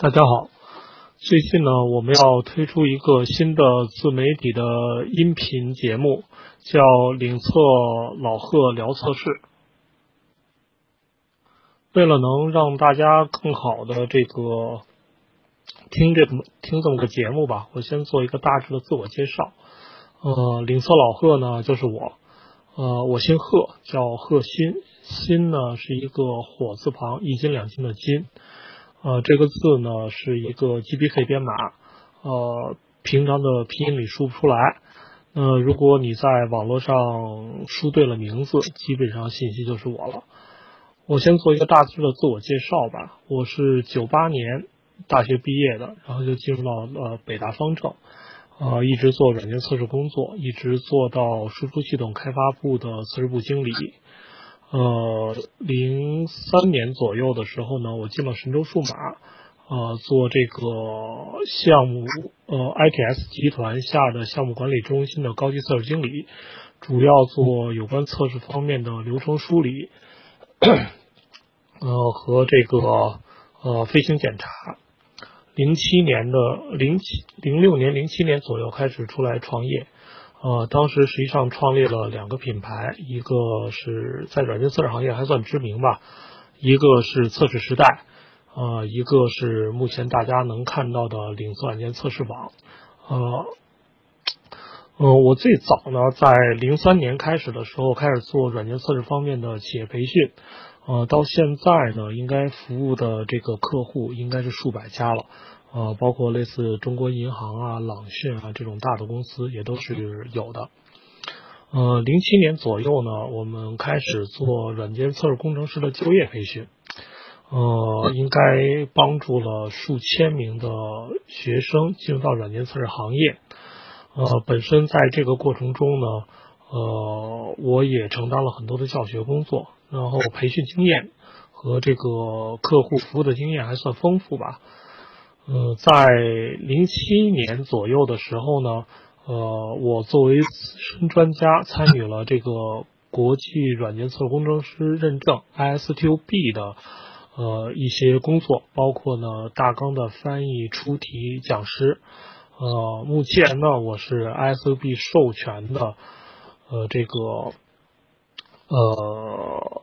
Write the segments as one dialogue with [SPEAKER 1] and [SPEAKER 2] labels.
[SPEAKER 1] 大家好，最近呢，我们要推出一个新的自媒体的音频节目，叫“领测老贺聊测试”。为了能让大家更好的这个听这么听这么个节目吧，我先做一个大致的自我介绍。呃，领测老贺呢，就是我。呃，我姓贺，叫贺鑫，鑫呢是一个火字旁，一斤两斤的斤。呃，这个字呢是一个 GBK 编码，呃，平常的拼音里输不出来。呃，如果你在网络上输对了名字，基本上信息就是我了。我先做一个大致的自我介绍吧。我是九八年大学毕业的，然后就进入到呃北大方正，呃，一直做软件测试工作，一直做到输出系统开发部的测试部经理。呃，零三年左右的时候呢，我进了神州数码，呃，做这个项目，呃，ITS 集团下的项目管理中心的高级测试经理，主要做有关测试方面的流程梳理，呃，和这个呃飞行检查。零七年的零七零六年零七年左右开始出来创业。呃，当时实际上创立了两个品牌，一个是在软件测试行业还算知名吧，一个是测试时代，呃，一个是目前大家能看到的领测软件测试网。呃，呃，我最早呢，在零三年开始的时候开始做软件测试方面的企业培训，呃，到现在呢，应该服务的这个客户应该是数百家了。呃，包括类似中国银行啊、朗讯啊这种大的公司也都是有的。呃，零七年左右呢，我们开始做软件测试工程师的就业培训，呃，应该帮助了数千名的学生进入到软件测试行业。呃，本身在这个过程中呢，呃，我也承担了很多的教学工作，然后培训经验和这个客户服务的经验还算丰富吧。呃，在零七年左右的时候呢，呃，我作为资深专家参与了这个国际软件测试工程师认证 ISTQB 的呃一些工作，包括呢大纲的翻译、出题、讲师。呃，目前呢，我是 ISTQB 授权的呃这个呃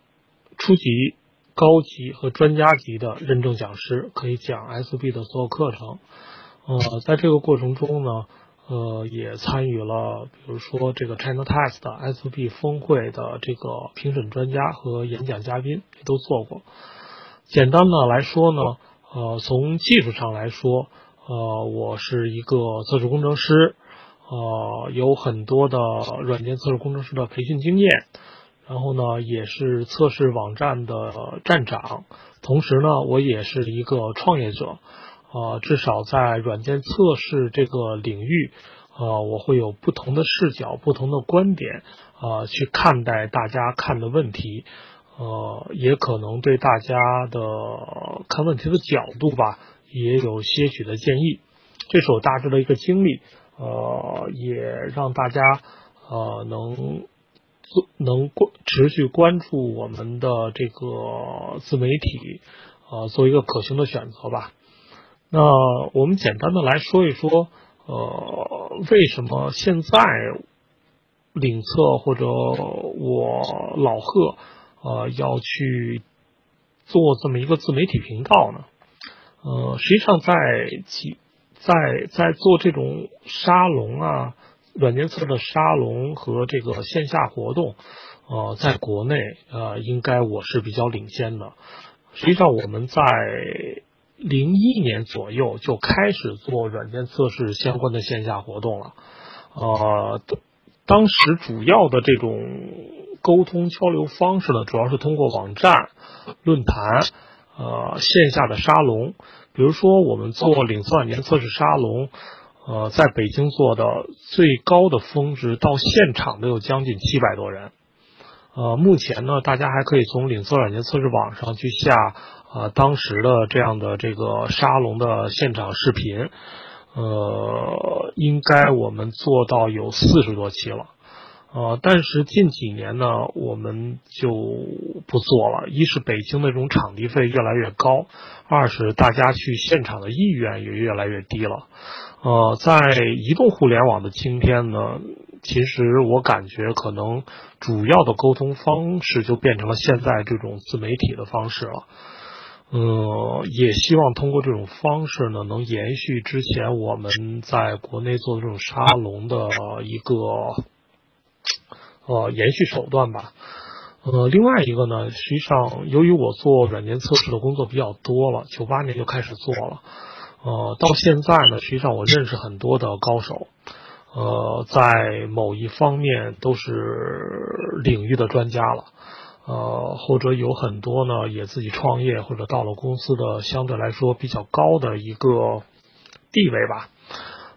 [SPEAKER 1] 初级。高级和专家级的认证讲师可以讲 SB 的所有课程。呃，在这个过程中呢，呃，也参与了，比如说这个 China Test SB 峰会的这个评审专家和演讲嘉宾也都做过。简单的来说呢，呃，从技术上来说，呃，我是一个测试工程师，呃，有很多的软件测试工程师的培训经验。然后呢，也是测试网站的站长，同时呢，我也是一个创业者，呃，至少在软件测试这个领域，呃，我会有不同的视角、不同的观点，呃，去看待大家看的问题，呃，也可能对大家的看问题的角度吧，也有些许的建议。这是我大致的一个经历，呃，也让大家呃能。能关持续关注我们的这个自媒体，呃，做一个可行的选择吧。那我们简单的来说一说，呃，为什么现在领测或者我老贺呃要去做这么一个自媒体频道呢？呃，实际上在几在在做这种沙龙啊。软件测试的沙龙和这个线下活动，呃，在国内呃，应该我是比较领先的。实际上，我们在零一年左右就开始做软件测试相关的线下活动了。呃，当时主要的这种沟通交流方式呢，主要是通过网站、论坛、呃，线下的沙龙。比如说，我们做领测软件测试沙龙。呃，在北京做的最高的峰值到现场都有将近七百多人。呃，目前呢，大家还可以从领测软件测试网上去下呃当时的这样的这个沙龙的现场视频。呃，应该我们做到有四十多期了。呃，但是近几年呢，我们就不做了。一是北京的这种场地费越来越高，二是大家去现场的意愿也越来越低了。呃，在移动互联网的今天呢，其实我感觉可能主要的沟通方式就变成了现在这种自媒体的方式了。呃，也希望通过这种方式呢，能延续之前我们在国内做的这种沙龙的一个呃延续手段吧。呃，另外一个呢，实际上由于我做软件测试的工作比较多了，九八年就开始做了，呃，到现在呢，实际上我认识很多的高手，呃，在某一方面都是领域的专家了。呃，或者有很多呢，也自己创业或者到了公司的相对来说比较高的一个地位吧。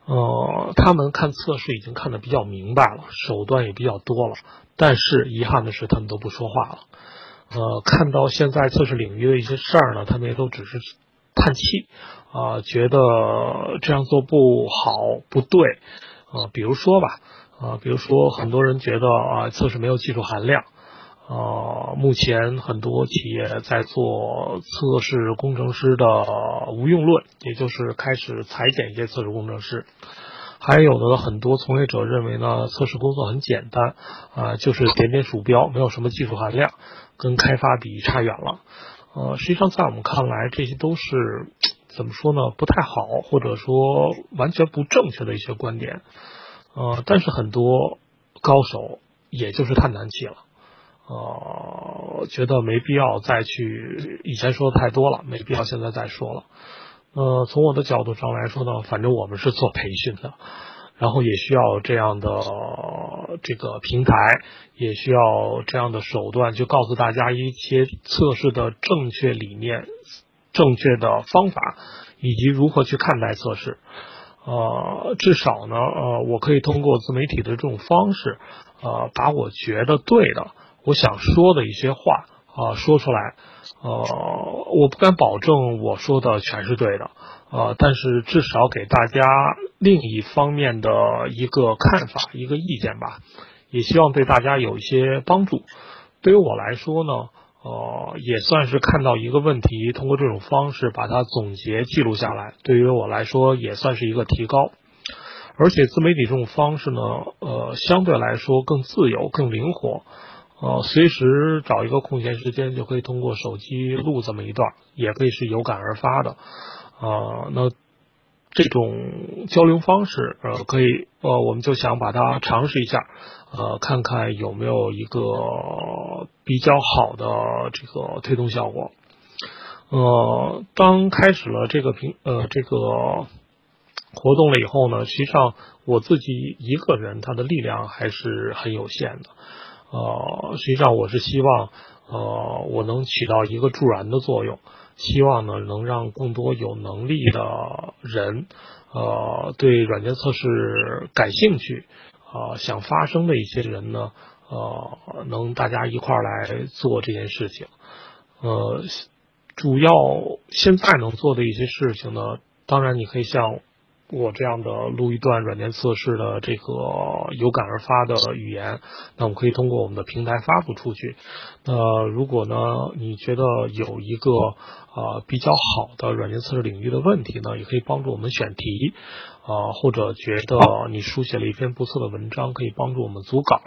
[SPEAKER 1] 呃，他们看测试已经看得比较明白了，手段也比较多了，但是遗憾的是他们都不说话了。呃，看到现在测试领域的一些事儿呢，他们也都只是叹气啊，觉得这样做不好不对啊。比如说吧，啊，比如说很多人觉得啊，测试没有技术含量。呃，目前很多企业在做测试工程师的无用论，也就是开始裁减一些测试工程师。还有的很多从业者认为呢，测试工作很简单，啊，就是点点鼠标，没有什么技术含量，跟开发比差远了。呃，实际上在我们看来，这些都是怎么说呢？不太好，或者说完全不正确的一些观点。呃，但是很多高手也就是叹难气了。呃，觉得没必要再去以前说的太多了，没必要现在再说了。呃，从我的角度上来说呢，反正我们是做培训的，然后也需要这样的这个平台，也需要这样的手段，去告诉大家一些测试的正确理念、正确的方法，以及如何去看待测试。呃，至少呢，呃，我可以通过自媒体的这种方式，呃，把我觉得对的。我想说的一些话啊，说出来，呃，我不敢保证我说的全是对的，呃，但是至少给大家另一方面的一个看法、一个意见吧，也希望对大家有一些帮助。对于我来说呢，呃，也算是看到一个问题，通过这种方式把它总结记录下来，对于我来说也算是一个提高。而且自媒体这种方式呢，呃，相对来说更自由、更灵活。呃，随时找一个空闲时间就可以通过手机录这么一段，也可以是有感而发的。啊，那这种交流方式，呃，可以，呃，我们就想把它尝试一下，呃，看看有没有一个比较好的这个推动效果。呃，当开始了这个平，呃，这个活动了以后呢，实际上我自己一个人，他的力量还是很有限的。呃，实际上我是希望，呃，我能起到一个助燃的作用，希望呢能让更多有能力的人，呃，对软件测试感兴趣，呃，想发声的一些人呢，呃，能大家一块儿来做这件事情。呃，主要现在能做的一些事情呢，当然你可以像。我这样的录一段软件测试的这个有感而发的语言，那我们可以通过我们的平台发布出去。那如果呢，你觉得有一个啊比较好的软件测试领域的问题呢，也可以帮助我们选题啊，或者觉得你书写了一篇不错的文章，可以帮助我们组稿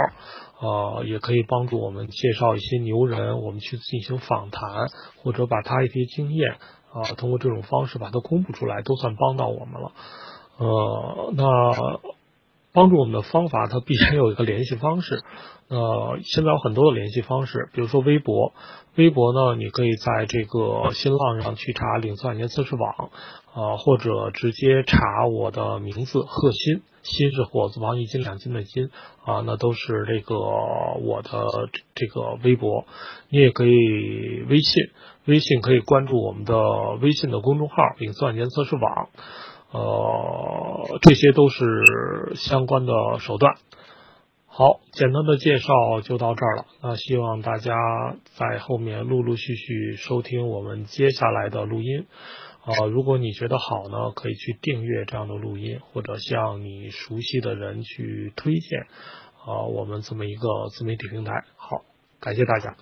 [SPEAKER 1] 啊，也可以帮助我们介绍一些牛人，我们去进行访谈，或者把他一些经验啊，通过这种方式把它公布出来，都算帮到我们了。呃，那帮助我们的方法，它必然有一个联系方式。呃，现在有很多的联系方式，比如说微博。微博呢，你可以在这个新浪上去查“领子软件测试网”，啊，或者直接查我的名字贺鑫，鑫是火字旁一斤两斤的斤，啊，那都是这个我的这个微博。你也可以微信，微信可以关注我们的微信的公众号“领子软件测试网”。呃，这些都是相关的手段。好，简单的介绍就到这儿了。那希望大家在后面陆陆续续收听我们接下来的录音。啊，如果你觉得好呢，可以去订阅这样的录音，或者向你熟悉的人去推荐。啊我们这么一个自媒体平台。好，感谢大家。